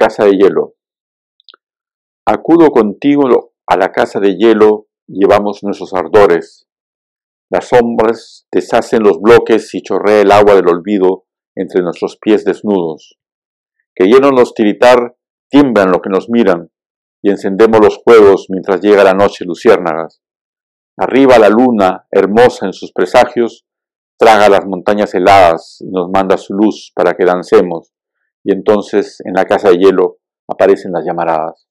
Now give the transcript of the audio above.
Casa de hielo. Acudo contigo a la casa de hielo, llevamos nuestros ardores. Las sombras deshacen los bloques y chorrea el agua del olvido entre nuestros pies desnudos. Que los tiritar, tiemblan lo que nos miran, y encendemos los juegos mientras llega la noche luciérnagas. Arriba la luna, hermosa en sus presagios, traga las montañas heladas y nos manda su luz para que dancemos, y entonces en la casa de hielo aparecen las llamaradas.